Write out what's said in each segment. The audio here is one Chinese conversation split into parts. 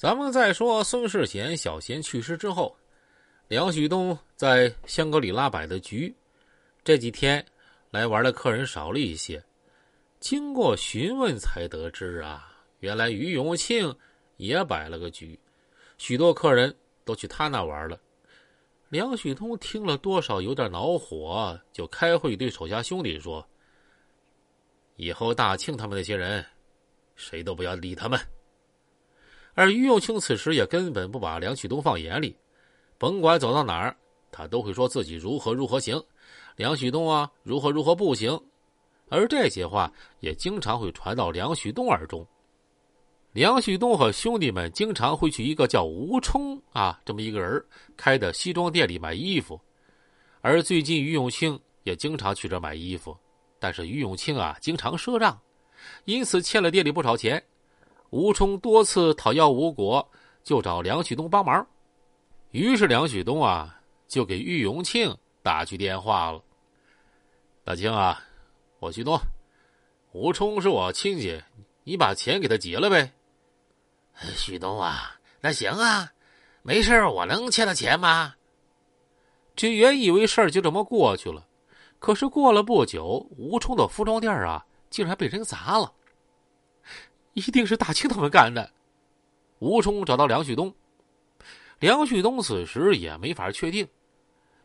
咱们再说孙世贤小贤去世之后，梁旭东在香格里拉摆的局，这几天来玩的客人少了一些。经过询问才得知啊，原来于永庆也摆了个局，许多客人都去他那玩了。梁旭东听了多少有点恼火，就开会对手下兄弟说：“以后大庆他们那些人，谁都不要理他们。”而于永庆此时也根本不把梁旭东放眼里，甭管走到哪儿，他都会说自己如何如何行，梁旭东啊如何如何不行，而这些话也经常会传到梁旭东耳中。梁旭东和兄弟们经常会去一个叫吴冲啊这么一个人开的西装店里买衣服，而最近于永庆也经常去这买衣服，但是于永庆啊经常赊账，因此欠了店里不少钱。吴冲多次讨要无果，就找梁旭东帮忙。于是梁旭东啊，就给郁永庆打去电话了。大庆啊，我旭东，吴冲是我亲戚，你把钱给他结了呗。旭东啊，那行啊，没事我能欠他钱吗？这原以为事儿就这么过去了，可是过了不久，吴冲的服装店啊，竟然被人砸了。一定是大庆他们干的。吴冲找到梁旭东，梁旭东此时也没法确定，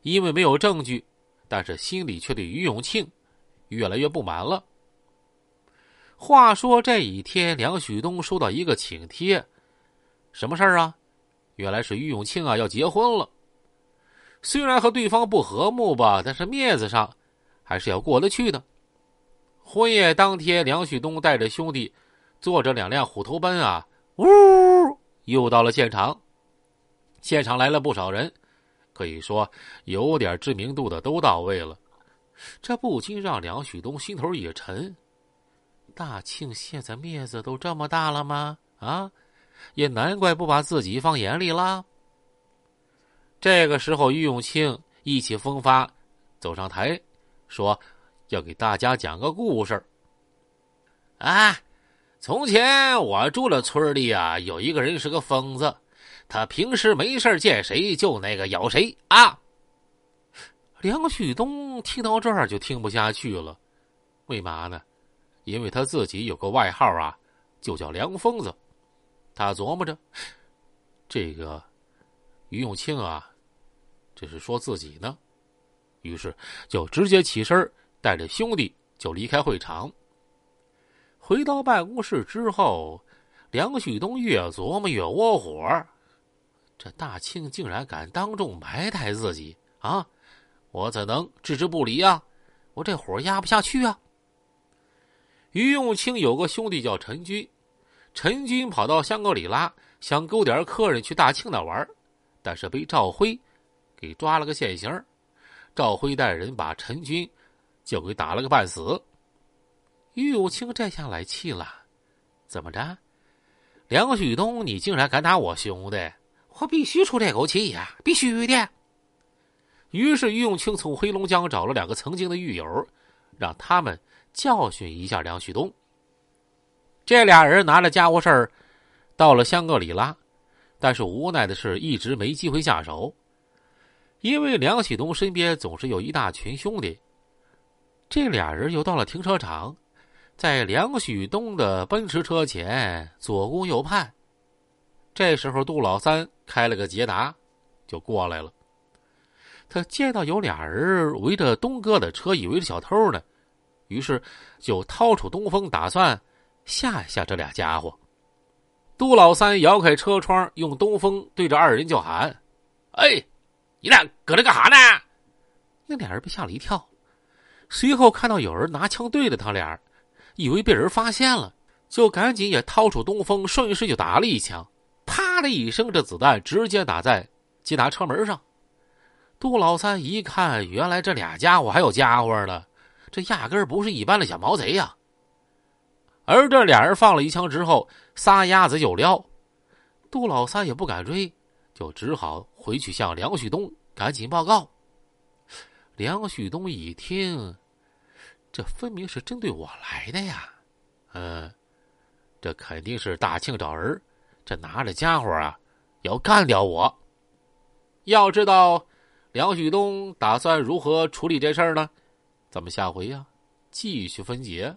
因为没有证据，但是心里却对于永庆越来越不满了。话说这一天，梁旭东收到一个请帖，什么事儿啊？原来是于永庆啊要结婚了。虽然和对方不和睦吧，但是面子上还是要过得去的。婚宴当天，梁旭东带着兄弟。坐着两辆虎头奔啊，呜，又到了现场。现场来了不少人，可以说有点知名度的都到位了。这不禁让梁旭东心头一沉。大庆现在面子都这么大了吗？啊，也难怪不把自己放眼里了。这个时候，于永庆意气风发走上台，说要给大家讲个故事。啊。从前我住了村里啊，有一个人是个疯子，他平时没事见谁就那个咬谁啊。梁旭东听到这儿就听不下去了，为嘛呢？因为他自己有个外号啊，就叫梁疯子。他琢磨着，这个于永庆啊，这是说自己呢，于是就直接起身，带着兄弟就离开会场。回到办公室之后，梁旭东越琢磨越窝火。这大庆竟然敢当众埋汰自己啊！我怎能置之不理啊？我这火压不下去啊！于永清有个兄弟叫陈军，陈军跑到香格里拉想勾点客人去大庆那玩，但是被赵辉给抓了个现行。赵辉带人把陈军就给打了个半死。于永清这下来气了，怎么着？梁旭东，你竟然敢打我兄弟，我必须出这口气呀！必须的。于是于永清从黑龙江找了两个曾经的狱友，让他们教训一下梁旭东。这俩人拿着家伙事儿到了香格里拉，但是无奈的是，一直没机会下手，因为梁旭东身边总是有一大群兄弟。这俩人又到了停车场。在梁旭东的奔驰车前左顾右盼，这时候杜老三开了个捷达，就过来了。他见到有俩人围着东哥的车，以为是小偷呢，于是就掏出东风，打算吓一吓这俩家伙。杜老三摇开车窗，用东风对着二人就喊：“哎，你俩搁这干啥呢？”那俩人被吓了一跳，随后看到有人拿枪对着他俩。以为被人发现了，就赶紧也掏出东风，顺势就打了一枪。啪的一声，这子弹直接打在捷达车门上。杜老三一看，原来这俩家伙还有家伙呢，这压根儿不是一般的小毛贼呀。而这俩人放了一枪之后，撒丫子就撩。杜老三也不敢追，就只好回去向梁旭东赶紧报告。梁旭东一听。这分明是针对我来的呀！嗯，这肯定是大庆找人这拿着家伙啊，要干掉我。要知道梁旭东打算如何处理这事儿呢？咱们下回呀继续分解。